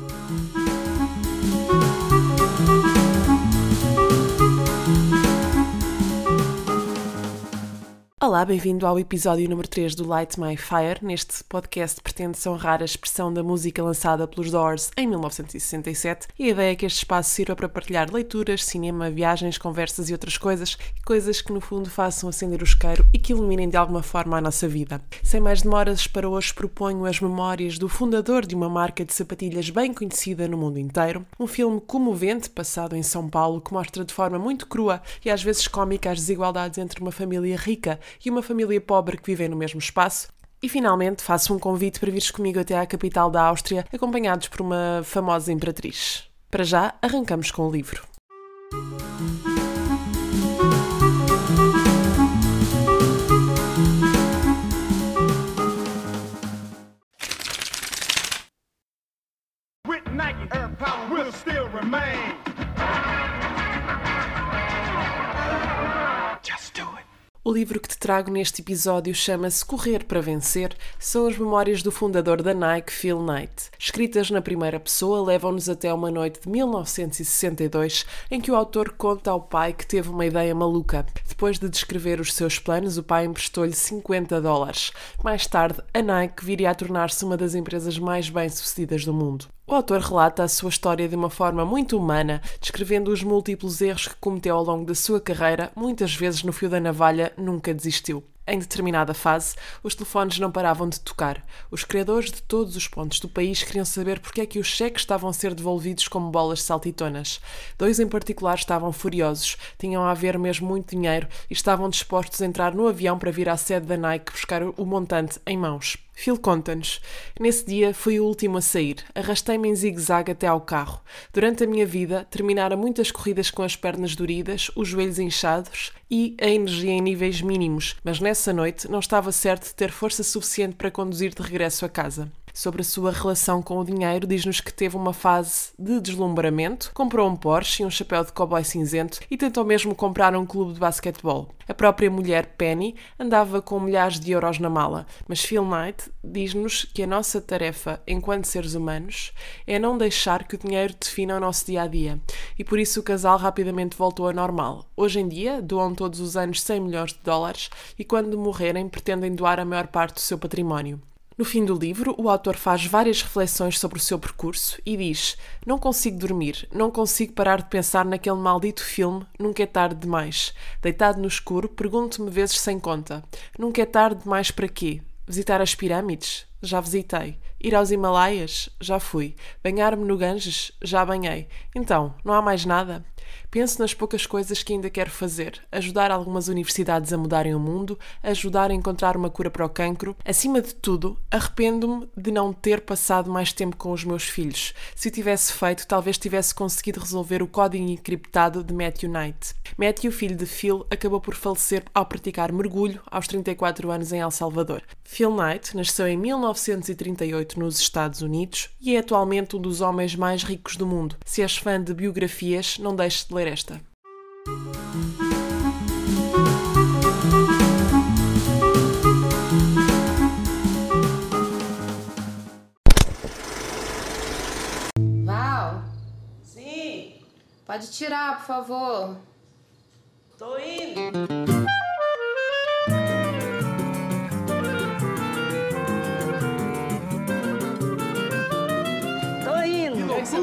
Bye. Olá, bem-vindo ao episódio número 3 do Light My Fire. Neste podcast pretende-se honrar a expressão da música lançada pelos Doors em 1967 e a ideia é que este espaço sirva para partilhar leituras, cinema, viagens, conversas e outras coisas, coisas que no fundo façam acender o isqueiro e que iluminem de alguma forma a nossa vida. Sem mais demoras, para hoje proponho as memórias do fundador de uma marca de sapatilhas bem conhecida no mundo inteiro, um filme comovente passado em São Paulo que mostra de forma muito crua e às vezes cómica as desigualdades entre uma família rica e uma família pobre que vivem no mesmo espaço. E finalmente faço um convite para vires comigo até à capital da Áustria, acompanhados por uma famosa imperatriz. Para já, arrancamos com o livro. With Nike, Earth power still remain. O livro que te trago neste episódio chama-se Correr para Vencer. São as memórias do fundador da Nike, Phil Knight. Escritas na primeira pessoa, levam-nos até uma noite de 1962 em que o autor conta ao pai que teve uma ideia maluca. Depois de descrever os seus planos, o pai emprestou-lhe 50 dólares. Mais tarde, a Nike viria a tornar-se uma das empresas mais bem-sucedidas do mundo. O autor relata a sua história de uma forma muito humana, descrevendo os múltiplos erros que cometeu ao longo da sua carreira, muitas vezes no fio da navalha, nunca desistiu. Em determinada fase, os telefones não paravam de tocar. Os criadores de todos os pontos do país queriam saber porque é que os cheques estavam a ser devolvidos como bolas saltitonas. Dois em particular estavam furiosos, tinham a haver mesmo muito dinheiro e estavam dispostos a entrar no avião para vir à sede da Nike buscar o montante em mãos. Phil conta-nos. Nesse dia fui o último a sair. Arrastei-me em zigue-zague até ao carro. Durante a minha vida, terminara muitas corridas com as pernas doridas, os joelhos inchados e a energia em níveis mínimos, mas nessa noite não estava certo de ter força suficiente para conduzir de regresso a casa. Sobre a sua relação com o dinheiro, diz-nos que teve uma fase de deslumbramento, comprou um Porsche e um chapéu de cowboy cinzento e tentou mesmo comprar um clube de basquetebol. A própria mulher, Penny, andava com milhares de euros na mala, mas Phil Knight diz-nos que a nossa tarefa, enquanto seres humanos, é não deixar que o dinheiro defina o nosso dia a dia. E por isso o casal rapidamente voltou ao normal. Hoje em dia, doam todos os anos 100 milhões de dólares e, quando morrerem, pretendem doar a maior parte do seu património. No fim do livro, o autor faz várias reflexões sobre o seu percurso e diz: Não consigo dormir, não consigo parar de pensar naquele maldito filme Nunca é tarde demais. Deitado no escuro, pergunto-me vezes sem conta: Nunca é tarde demais para quê? Visitar as pirâmides? Já visitei. Ir aos Himalaias? Já fui. Banhar-me no Ganges? Já banhei. Então, não há mais nada? Penso nas poucas coisas que ainda quero fazer: ajudar algumas universidades a mudarem o mundo, ajudar a encontrar uma cura para o cancro. Acima de tudo, arrependo-me de não ter passado mais tempo com os meus filhos. Se tivesse feito, talvez tivesse conseguido resolver o código encriptado de Matthew Knight. Matthew, filho de Phil, acabou por falecer ao praticar mergulho aos 34 anos em El Salvador. Phil Knight nasceu em 1938 nos Estados Unidos e é atualmente um dos homens mais ricos do mundo. Se és fã de biografias, não deixes de ler esta. Val, Sim, pode tirar, por favor. tô indo.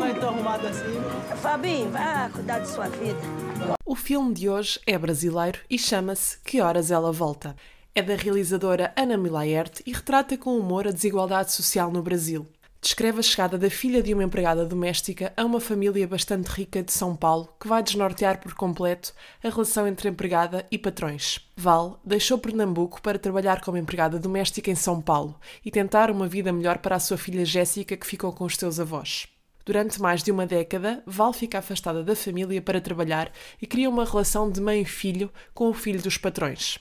Arrumado assim? Fabinho, vá cuidar sua vida. O filme de hoje é brasileiro e chama-se Que Horas Ela Volta. É da realizadora Ana Milaerte e retrata com humor a desigualdade social no Brasil. Descreve a chegada da filha de uma empregada doméstica a uma família bastante rica de São Paulo que vai desnortear por completo a relação entre empregada e patrões. Val deixou Pernambuco para trabalhar como empregada doméstica em São Paulo e tentar uma vida melhor para a sua filha Jéssica que ficou com os seus avós. Durante mais de uma década, Val fica afastada da família para trabalhar e cria uma relação de mãe e filho com o filho dos patrões.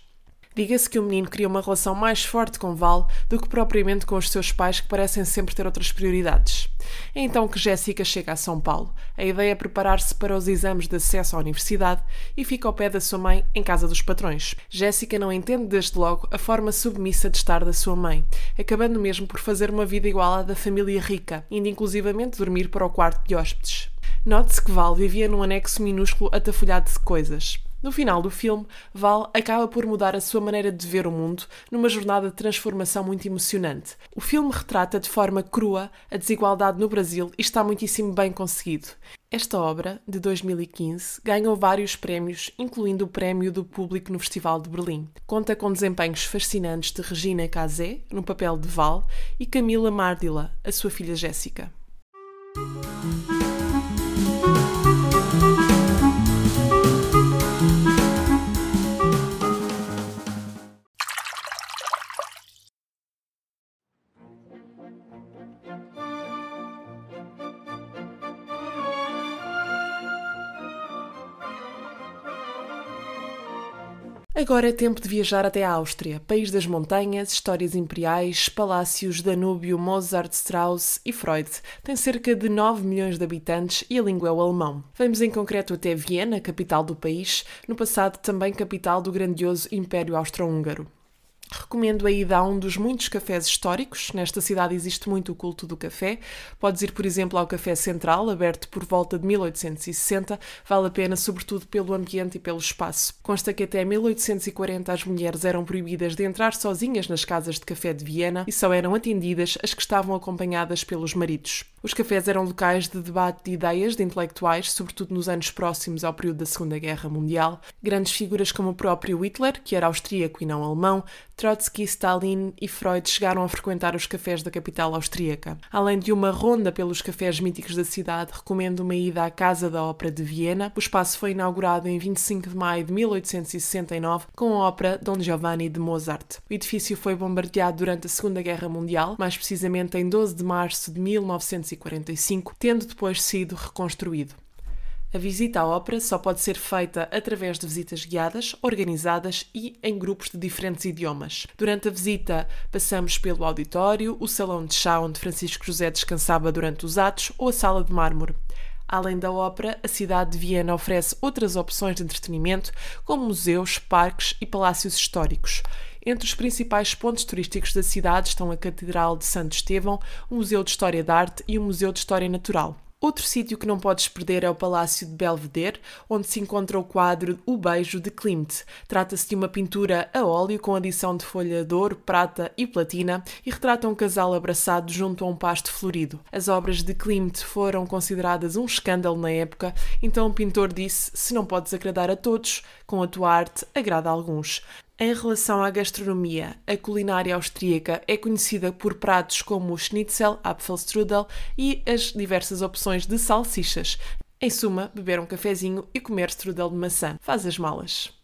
Diga-se que o menino cria uma relação mais forte com Val do que propriamente com os seus pais, que parecem sempre ter outras prioridades. É então que Jéssica chega a São Paulo. A ideia é preparar-se para os exames de acesso à universidade e fica ao pé da sua mãe em casa dos patrões. Jéssica não entende desde logo a forma submissa de estar da sua mãe, acabando mesmo por fazer uma vida igual à da família rica, indo inclusivamente dormir para o quarto de hóspedes. Note-se que Val vivia num anexo minúsculo atafolhado de coisas. No final do filme, Val acaba por mudar a sua maneira de ver o mundo numa jornada de transformação muito emocionante. O filme retrata de forma crua a desigualdade no Brasil e está muitíssimo bem conseguido. Esta obra, de 2015, ganhou vários prémios, incluindo o Prémio do Público no Festival de Berlim. Conta com desempenhos fascinantes de Regina Casé, no papel de Val, e Camila Mardila, a sua filha Jéssica. Agora é tempo de viajar até a Áustria, país das montanhas, histórias imperiais, palácios, Danúbio, Mozart, Strauss e Freud. Tem cerca de 9 milhões de habitantes e a língua é o alemão. Vamos em concreto até Viena, capital do país, no passado também capital do grandioso Império Austro-Húngaro. Recomendo a ida a um dos muitos cafés históricos. Nesta cidade existe muito o culto do café. Podes ir, por exemplo, ao Café Central, aberto por volta de 1860. Vale a pena, sobretudo pelo ambiente e pelo espaço. Consta que até 1840 as mulheres eram proibidas de entrar sozinhas nas casas de café de Viena e só eram atendidas as que estavam acompanhadas pelos maridos. Os cafés eram locais de debate de ideias de intelectuais, sobretudo nos anos próximos ao período da Segunda Guerra Mundial. Grandes figuras como o próprio Hitler, que era austríaco e não alemão, Trotsky, Stalin e Freud chegaram a frequentar os cafés da capital austríaca. Além de uma ronda pelos cafés míticos da cidade, recomendo uma ida à Casa da Ópera de Viena. O espaço foi inaugurado em 25 de maio de 1869 com a ópera Don Giovanni de Mozart. O edifício foi bombardeado durante a Segunda Guerra Mundial, mais precisamente em 12 de março de 1945, tendo depois sido reconstruído. A visita à ópera só pode ser feita através de visitas guiadas, organizadas e em grupos de diferentes idiomas. Durante a visita, passamos pelo auditório, o salão de chá onde Francisco José descansava durante os atos ou a sala de mármore. Além da ópera, a cidade de Viena oferece outras opções de entretenimento, como museus, parques e palácios históricos. Entre os principais pontos turísticos da cidade estão a Catedral de Santo Estevão, o Museu de História da Arte e o Museu de História Natural. Outro sítio que não podes perder é o Palácio de Belvedere, onde se encontra o quadro O Beijo de Klimt. Trata-se de uma pintura a óleo com adição de folha de ouro, prata e platina e retrata um casal abraçado junto a um pasto florido. As obras de Klimt foram consideradas um escândalo na época, então o pintor disse: Se não podes agradar a todos, com a tua arte agrada a alguns. Em relação à gastronomia, a culinária austríaca é conhecida por pratos como o schnitzel, Apfelstrudel e as diversas opções de salsichas. Em suma, beber um cafezinho e comer strudel de maçã. Faz as malas.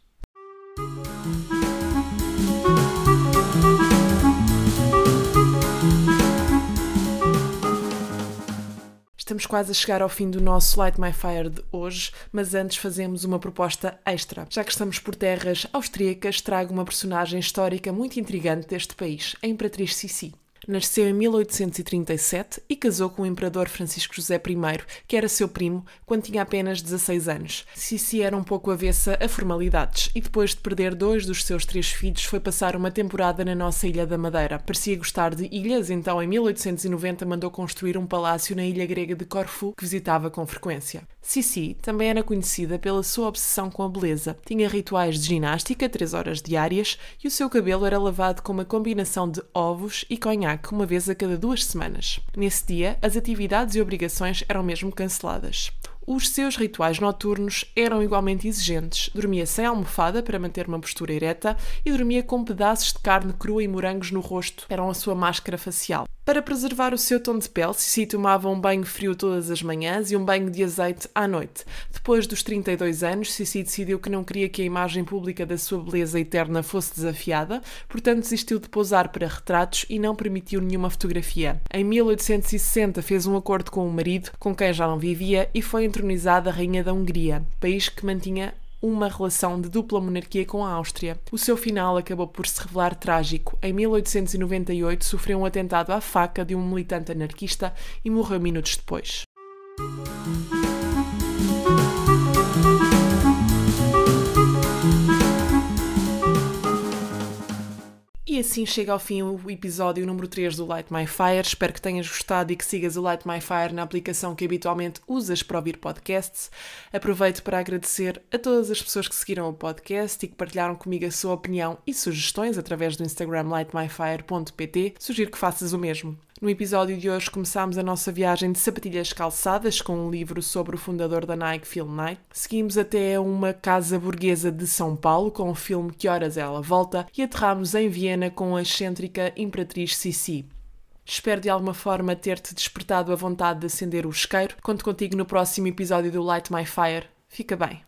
Estamos quase a chegar ao fim do nosso Light My Fire de hoje, mas antes fazemos uma proposta extra. Já que estamos por terras austríacas, trago uma personagem histórica muito intrigante deste país, a Imperatriz Sissi. Nasceu em 1837 e casou com o imperador Francisco José I, que era seu primo, quando tinha apenas 16 anos. Sissi era um pouco avessa a formalidades e depois de perder dois dos seus três filhos foi passar uma temporada na nossa Ilha da Madeira. Parecia gostar de ilhas, então em 1890 mandou construir um palácio na ilha grega de Corfu, que visitava com frequência. Sissi também era conhecida pela sua obsessão com a beleza. Tinha rituais de ginástica, três horas diárias, e o seu cabelo era lavado com uma combinação de ovos e conhaque uma vez a cada duas semanas. Nesse dia, as atividades e obrigações eram mesmo canceladas. Os seus rituais noturnos eram igualmente exigentes. Dormia sem almofada para manter uma postura ereta e dormia com pedaços de carne crua e morangos no rosto. Eram a sua máscara facial. Para preservar o seu tom de pele, Sissi tomava um banho frio todas as manhãs e um banho de azeite à noite. Depois dos 32 anos, Sissi decidiu que não queria que a imagem pública da sua beleza eterna fosse desafiada, portanto desistiu de pousar para retratos e não permitiu nenhuma fotografia. Em 1860 fez um acordo com o marido, com quem já não vivia, e foi entronizada Rainha da Hungria, país que mantinha uma relação de dupla monarquia com a Áustria. O seu final acabou por se revelar trágico. Em 1898 sofreu um atentado à faca de um militante anarquista e morreu minutos depois. Assim chega ao fim o episódio número 3 do Light My Fire. Espero que tenhas gostado e que sigas o Light My Fire na aplicação que habitualmente usas para ouvir podcasts. Aproveito para agradecer a todas as pessoas que seguiram o podcast e que partilharam comigo a sua opinião e sugestões através do Instagram lightmyfire.pt. Sugiro que faças o mesmo. No episódio de hoje começámos a nossa viagem de sapatilhas calçadas com um livro sobre o fundador da Nike, Phil Knight. Seguimos até uma casa burguesa de São Paulo com o filme Que Horas Ela Volta e aterramos em Viena com a excêntrica Imperatriz Sissi. Espero de alguma forma ter-te despertado a vontade de acender o isqueiro. Conto contigo no próximo episódio do Light My Fire. Fica bem.